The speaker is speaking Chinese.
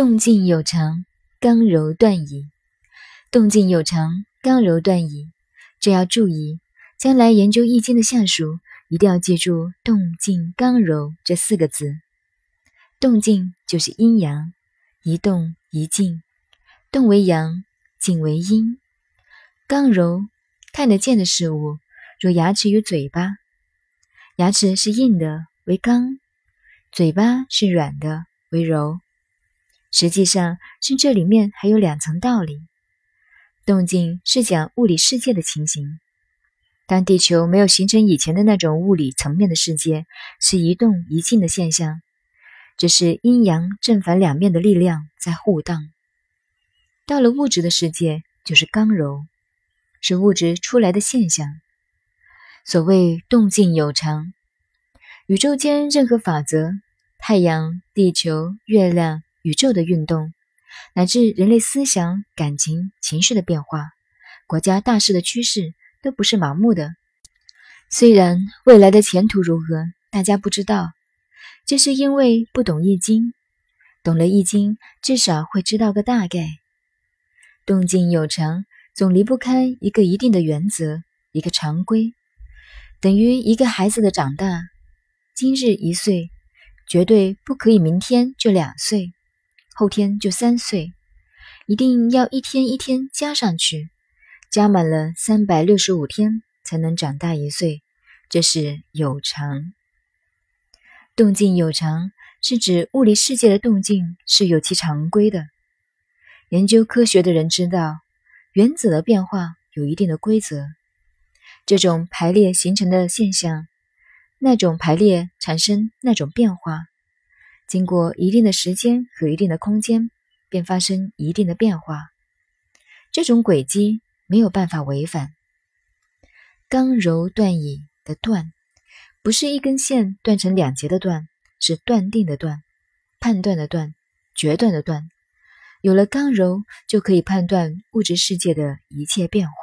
动静有常，刚柔断矣。动静有常，刚柔断矣。这要注意，将来研究《易经》的下属，一定要记住“动静刚柔”这四个字。动静就是阴阳，一动一静，动为阳，静为阴。刚柔，看得见的事物，若牙齿与嘴巴，牙齿是硬的，为刚；嘴巴是软的，为柔。实际上是这里面还有两层道理。动静是讲物理世界的情形，当地球没有形成以前的那种物理层面的世界，是一动一静的现象，这是阴阳正反两面的力量在互荡。到了物质的世界，就是刚柔，是物质出来的现象。所谓动静有常，宇宙间任何法则，太阳、地球、月亮。宇宙的运动，乃至人类思想、感情、情绪的变化，国家大事的趋势，都不是盲目的。虽然未来的前途如何，大家不知道，这是因为不懂易经。懂了易经，至少会知道个大概。动静有常，总离不开一个一定的原则，一个常规，等于一个孩子的长大。今日一岁，绝对不可以明天就两岁。后天就三岁，一定要一天一天加上去，加满了三百六十五天才能长大一岁。这是有常，动静有常，是指物理世界的动静是有其常规的。研究科学的人知道，原子的变化有一定的规则，这种排列形成的现象，那种排列产生那种变化。经过一定的时间和一定的空间，便发生一定的变化。这种轨迹没有办法违反。刚柔断矣的断，不是一根线断成两截的断，是断定的断，判断的断，决断的断。有了刚柔，就可以判断物质世界的一切变化。